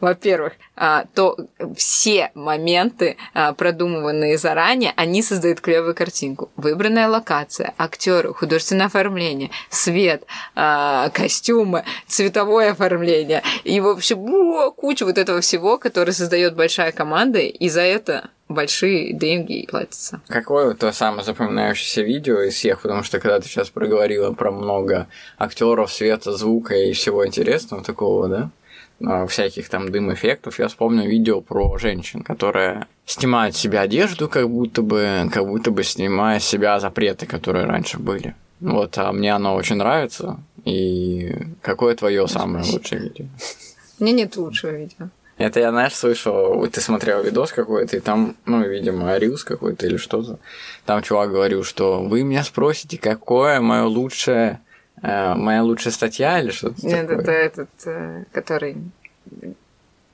Во-первых, а, то все моменты, а, продуманные заранее, они создают клевую картинку. Выбранная локация, актеры, художественное оформление, свет, а, костюмы, цветовое оформление. И, в общем, куча вот этого всего, который создает большая команда, и за это большие деньги платятся. Какое то самое запоминающееся видео из всех, потому что когда ты сейчас проговорила про много актеров, света, звука и всего интересного такого, да, а, всяких там дым-эффектов, я вспомнил видео про женщин, которые снимают с себя одежду, как будто бы, как будто бы снимая с себя запреты, которые раньше были. Вот, а мне оно очень нравится. И какое твое самое лучшее видео? Меня нет лучшего видео. Это я, знаешь, слышал, ты смотрел видос какой-то, и там, ну, видимо, рилс какой-то или что-то. Там чувак говорил, что вы меня спросите, какое мое лучшее, э, моя лучшая статья или что-то Нет, такое. это этот, э, который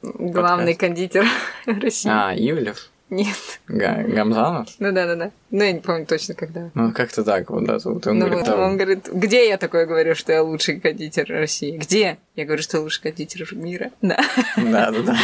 главный кондитер России. А, Ивлев? Нет. Га- Гамзанов? Ну да, да, да. Ну, я не помню точно когда. Ну, как-то так вот, да. Вот он ну, говорит, вот, он говорит, где я такое говорю, что я лучший кондитер России? Где? Я говорю, что я лучший кондитер мира. Да. Да, да, да.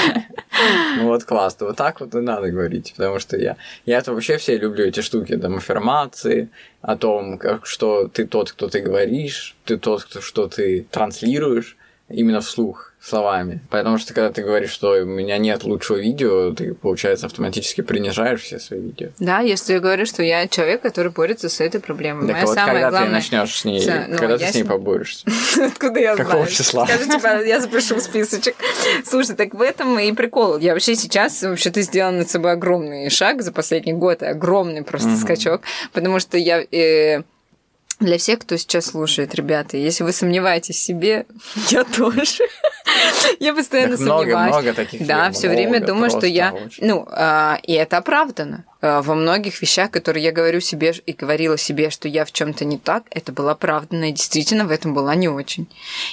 Ну вот классно. Вот так вот и надо говорить. Потому что я. Я это вообще все люблю эти штуки, там, аффирмации, о том, как, что ты тот, кто ты говоришь, ты тот, кто, что ты транслируешь именно вслух словами. Потому что когда ты говоришь, что у меня нет лучшего видео, ты, получается, автоматически принижаешь все свои видео. Да, если я говорю, что я человек, который борется с этой проблемой. Так Моя вот, самая когда главная... ты начнешь с ней, ну, когда ты с ней с- поборешься? Откуда я Какого знаю? числа? Скажите, пожалуйста, я запишу списочек. Слушай, так в этом и прикол. Я вообще сейчас, вообще ты сделал над собой огромный шаг за последний год, огромный просто скачок, потому что я... для всех, кто сейчас слушает, ребята, если вы сомневаетесь в себе, я тоже. Я постоянно Так много, сомневаюсь. много таких Да, все время думаю, что я, ну, а, и это оправдано. А, Во многих вещах, которые я говорю себе и говорила себе, что я в чем-то не так, это было оправдано, и действительно в этом была не очень.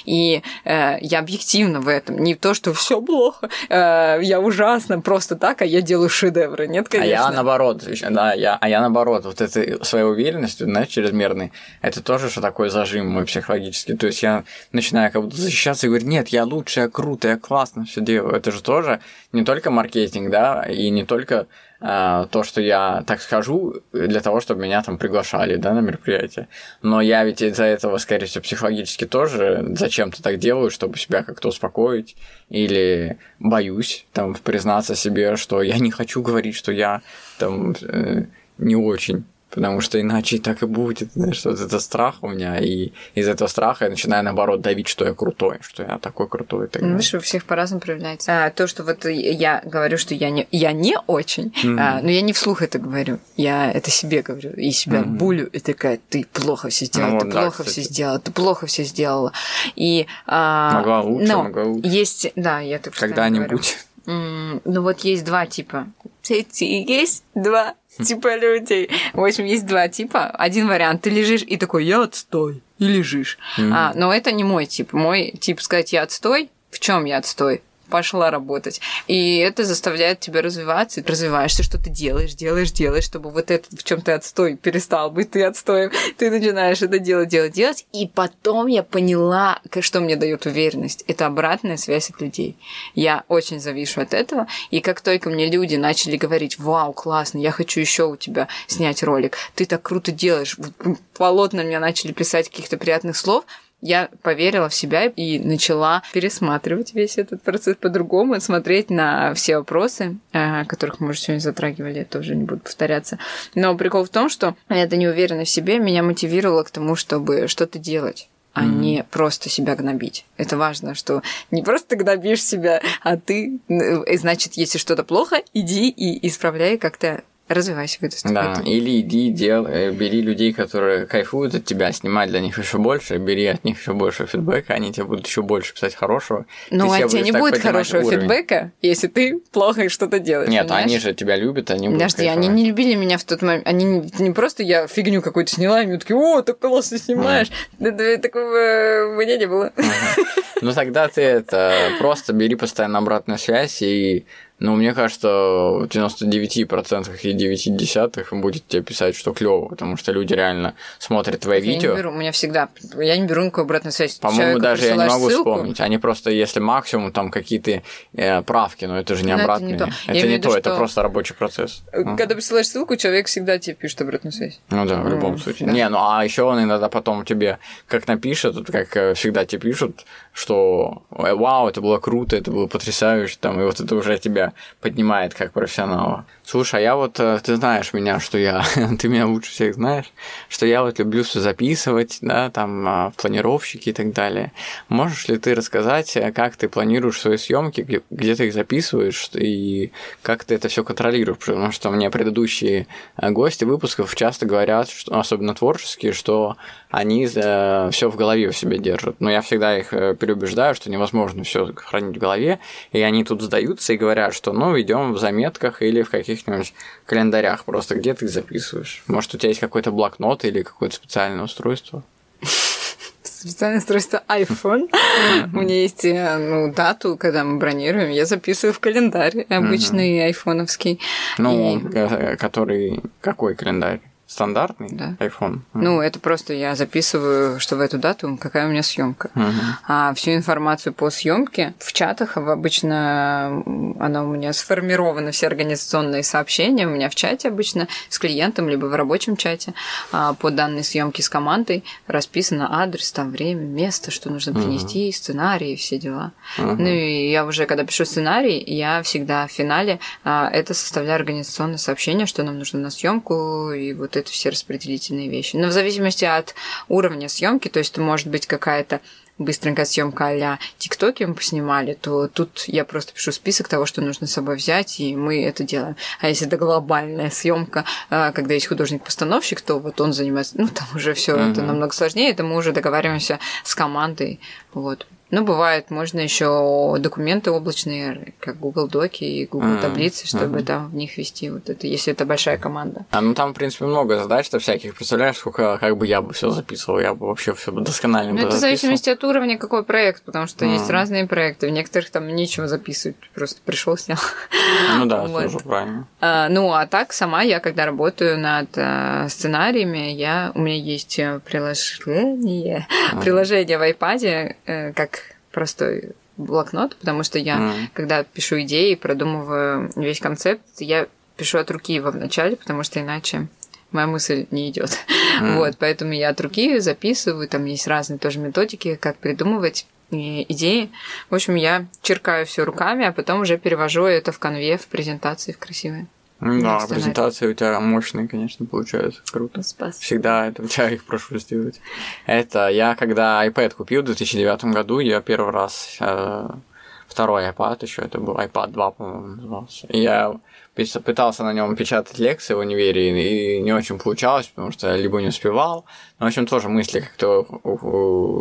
И э, я объективна в этом. Не то, что все плохо, э, я ужасно, просто так, а я делаю шедевры. Нет, А конечно. я наоборот, ещё- да, я, а я наоборот, вот этой своей уверенностью, знаешь, чрезмерной, это тоже что такой зажим мой психологический. То есть я начинаю как будто защищаться и говорю, нет, я лучше, я круто, я классно все делаю. Это же тоже не только маркетинг, да, и не только а, то, что я так скажу для того, чтобы меня там приглашали, да, на мероприятие. Но я ведь из-за этого, скорее всего, психологически тоже зачем-то так делаю, чтобы себя как-то успокоить. Или боюсь там признаться себе, что я не хочу говорить, что я там э, не очень. Потому что иначе так и будет, знаешь, вот это страх у меня, и из этого страха я начинаю, наоборот, давить, что я крутой, что я такой крутой. так Ну, видишь, у всех по-разному проявляется. А, то, что вот я говорю, что я не, я не очень, Мгм. а, но я не вслух это говорю. Я это себе говорю. И себя Мгм. булю, и такая, ты плохо все сделала, Ну ты да, плохо кстати. все сделала, ты плохо все сделала. И, а, Могла лучше, но могла лучше. Есть, да, я так. Когда-нибудь. Ну вот есть два типа. Есть два типа людей. В общем, есть два типа. Один вариант, ты лежишь и такой, я отстой. И лежишь. Мгм. А, но это не мой тип. Мой тип сказать, я отстой. В чем я отстой? Пошла работать. И это заставляет тебя развиваться. Ты развиваешься, что ты делаешь, делаешь, делаешь, чтобы вот этот, в чем ты отстой, перестал быть ты отстоем. Ты начинаешь это делать, делать, делать. И потом я поняла, что мне дает уверенность. Это обратная связь от людей. Я очень завишу от этого. И как только мне люди начали говорить, вау, классно, я хочу еще у тебя снять ролик, ты так круто делаешь, полотна мне начали писать каких-то приятных слов, я поверила в себя и начала пересматривать весь этот процесс по-другому, смотреть на все вопросы, э, которых мы уже сегодня затрагивали, я тоже не буду повторяться. Но прикол в том, что эта неуверенность в себе меня мотивировала к тому, чтобы что-то делать а Мгм. не просто себя гнобить. Это важно, что не просто ты гнобишь себя, а ты, э, значит, если что-то плохо, иди и исправляй как-то развивайся в этой Да, стороне. или иди, дел, э, бери людей, которые кайфуют от тебя, снимай для них еще больше, бери от них еще больше фидбэка, они тебе будут еще больше писать хорошего. Ну, а тебе не будет хорошего уровень. фидбэка, если ты плохо что-то делаешь. Нет, понимаешь? они же тебя любят, они будут Подожди, они кайфовать. не любили меня в тот момент. Они не, не просто я фигню какую-то сняла, и мне такие, о, так классно снимаешь. Да, да, такого э, у меня не было. Ну тогда ты это просто бери постоянно обратную связь и ну, мне кажется, в 99% и 9 десятых будет тебе писать, что клево, потому что люди реально смотрят твои Я не видео. беру, у меня всегда, я не беру никакую обратную связь. По-моему, даже я не могу ссылку, вспомнить. Они просто, если максимум, там какие-то э, правки, но это же не это обратные. не то. Это не, то, виду, это что- просто рабочий процесс. Э. Когда присылаешь ссылку, человек всегда тебе пишет обратную связь. Ну да, в любом Ну, случае. да. Не, ну а еще он иногда потом тебе как напишет, как э, всегда тебе пишут, что «Э, вау, это было круто, это было потрясающе, там, и вот это уже тебя поднимает как профессионала. Слушай, а я вот, э, ты знаешь меня, что я, ты меня лучше всех знаешь, что я вот люблю все записывать, да, там, а, планировщики и так далее. Можешь ли ты рассказать, э, как ты планируешь свои съемки, где, где ты их записываешь и как ты это все контролируешь? Потому что мне предыдущие э, гости выпусков часто говорят, что, особенно творческие, что они все в голове у себя держат. Но я всегда их переубеждаю, что невозможно все хранить в голове, и они тут сдаются и говорят, что ну ведем в заметках или в каких-нибудь календарях просто, где ты их записываешь. Может, у тебя есть какой-то блокнот или какое-то специальное устройство? специальное устройство iPhone. У меня есть э, ну, дату, когда мы бронируем, я записываю в календарь обычный айфоновский. Ну, э, который... Какой календарь? Стандартный да. iPhone? Ну, это просто я записываю, что в эту дату какая у меня съемка. Угу. А всю информацию по съемке в чатах обычно она у меня сформирована, все организационные сообщения у меня в чате обычно с клиентом, либо в рабочем чате а по данной съемке с командой расписано адрес, там время, место, что нужно принести, угу. сценарий, все дела. Угу. Ну и я уже, когда пишу сценарий, я всегда в финале а, это составляю организационное сообщение, что нам нужно на съемку, и вот это все распределительные вещи. Но в зависимости от уровня съемки, то есть это может быть какая-то быстренькая съемка а-ля ТикТоки мы поснимали, то тут я просто пишу список того, что нужно с собой взять, и мы это делаем. А если это глобальная съемка, а, когда есть художник-постановщик, то вот он занимается, ну там уже все mm-hmm. это намного сложнее, это мы уже договариваемся с командой, вот. Ну, бывает, можно еще документы облачные, как Google Доки и Google mm-hmm. таблицы, чтобы mm-hmm. там в них вести вот это, если это большая команда. А ну там, в принципе, много задач-то всяких. Представляешь, сколько как бы я бы все записывал, я бы вообще все досконально Ну, это в зависимости от уровня, какой проект, потому что mm-hmm. есть разные проекты. В некоторых там нечего записывать, просто пришел, снял. Ну да, вот. тоже правильно. А, ну, а так сама я, когда работаю над а, сценариями, я, у меня есть э, приложение, mm-hmm. приложение в iPad, э, как простой блокнот, потому что я, mm. когда пишу идеи, продумываю весь концепт, я пишу от руки его вначале, потому что иначе моя мысль не идет. Mm. Вот, поэтому я от руки записываю, там есть разные тоже методики, как придумывать идеи. В общем, я черкаю все руками, а потом уже перевожу это в конве, в презентации, в красивые. Да, презентации у тебя мощные, конечно, получаются. Круто. Спасибо. Всегда это у тебя их прошу сделать. Это я, когда iPad купил в 2009 году, я первый раз э, второй iPad еще, это был iPad 2, по-моему, назывался. И я пытался на нем печатать лекции в универе, и не очень получалось, потому что либо не успевал, но, в общем, тоже мысли как-то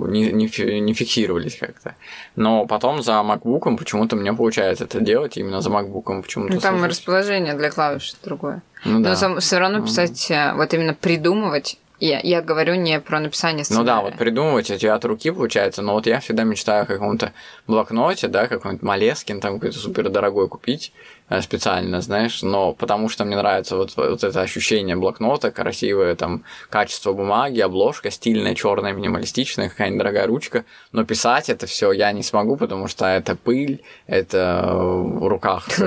не, не, не фиксировались как-то. Но потом за MacBook почему-то мне получается это делать, именно за MacBook почему-то. Ну, там сложится. расположение для клавиш другое. Ну, да. Но все равно писать, mm. вот именно придумывать я, я говорю не про написание сценария. Ну да, вот придумывать эти от руки получается, но вот я всегда мечтаю о каком-то блокноте, да, какой-нибудь Малескин, там какой-то супер дорогой купить э, специально, знаешь, но потому что мне нравится вот, вот это ощущение блокнота, красивое там качество бумаги, обложка стильная, черная, минималистичная, какая-нибудь дорогая ручка, но писать это все я не смогу, потому что это пыль, это в руках.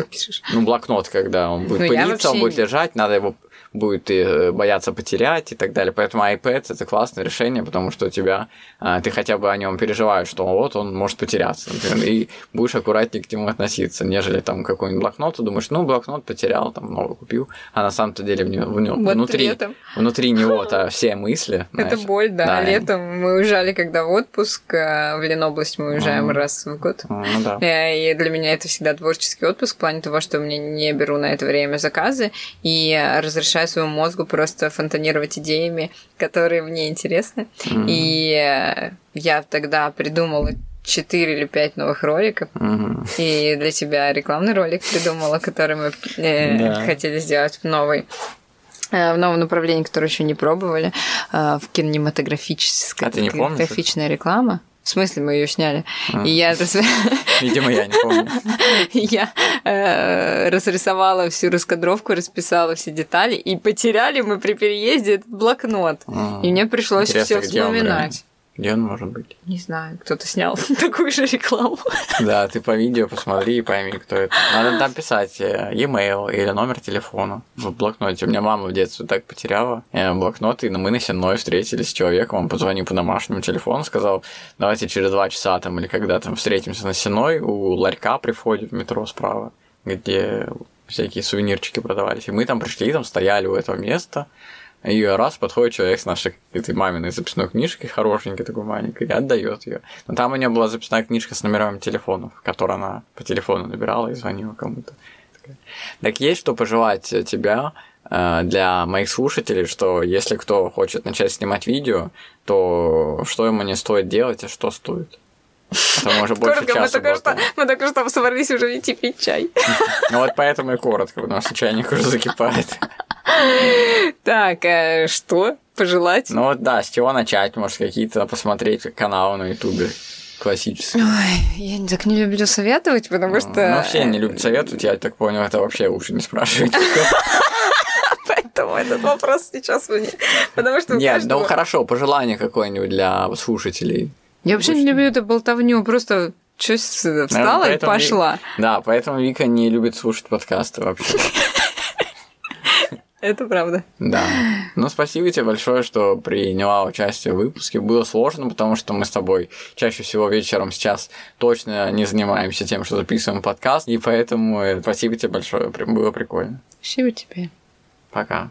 Ну, блокнот, когда он будет ну, пылиться, он будет лежать, надо его будет и э, бояться потерять и так далее. Поэтому iPad это классное решение, потому что у тебя а, ты хотя бы о нем переживаешь, что вот он может потеряться, например, и будешь аккуратнее к нему относиться, нежели там какой-нибудь блокнот, ты думаешь, ну блокнот потерял, там много купил, а на самом-то деле в нем, в нем вот внутри, внутри него-то все мысли. Это боль, да. да. Летом мы уезжали, когда в отпуск э, в Ленобласть мы уезжаем mm. раз в год. Mm, ну, да. Э, и для меня это всегда творческий отпуск в плане того, что мне не беру на это время заказы и разрешаю разрешаю своему мозгу просто фонтанировать идеями, которые мне интересны. Mm-hmm. И э, я тогда придумала четыре или пять новых роликов. Mm-hmm. И для тебя рекламный ролик придумала, который мы э, yeah. хотели сделать в новой э, в новом направлении, которое еще не пробовали, э, в кинематографической а ты не кинематографичная реклама. В смысле, мы ее сняли. А. И я... Видимо, я не помню. Я э, разрисовала всю раскадровку, расписала все детали, и потеряли мы при переезде этот блокнот. А. И мне пришлось все вспоминать. Где он может быть? Не знаю, кто-то снял такую же рекламу. Да, ты по видео посмотри и пойми, кто это. Надо там писать э, e-mail или номер телефона в блокноте. У меня мама в детстве так потеряла э, блокнот, и мы на Сенной встретились с человеком, он позвонил по домашнему телефону, сказал, давайте через два часа там или когда там встретимся на Сеной, у ларька приходит в метро справа, где всякие сувенирчики продавались. И мы там пришли, там стояли у этого места, и раз подходит человек с нашей этой маминой записной книжкой, хорошенькой такой маленькой, и отдает ее. Но там у нее была записная книжка с номерами телефонов, которую она по телефону набирала и звонила кому-то. Так есть что пожелать тебя э, для моих слушателей, что если кто хочет начать снимать видео, то что ему не стоит делать, а что стоит? Это может больше коротко, часа мы только, что, мы только что собрались уже идти пить чай. Ну вот поэтому и коротко, потому что чайник уже закипает. Так, э, что? пожелать? Ну вот да, с чего начать? Может, какие-то посмотреть каналы на Ютубе классические. Ой, я так не люблю советовать, потому Ну, что... Ну, все не любят советовать, я так понял, это вообще лучше не спрашивать. Поэтому этот вопрос сейчас мне... Потому что Нет, каждого- ну хорошо, пожелание какое-нибудь для слушателей. Я вообще не люблю эту болтовню, просто что встала и Ви- пошла. Да, поэтому Вика не любит слушать подкасты вообще. Это правда. Да. Ну, спасибо тебе большое, что приняла участие в выпуске. Было сложно, потому что мы с тобой чаще всего вечером сейчас точно не занимаемся тем, что записываем подкаст. И поэтому э, спасибо тебе большое. Было прикольно. Спасибо тебе. Пока.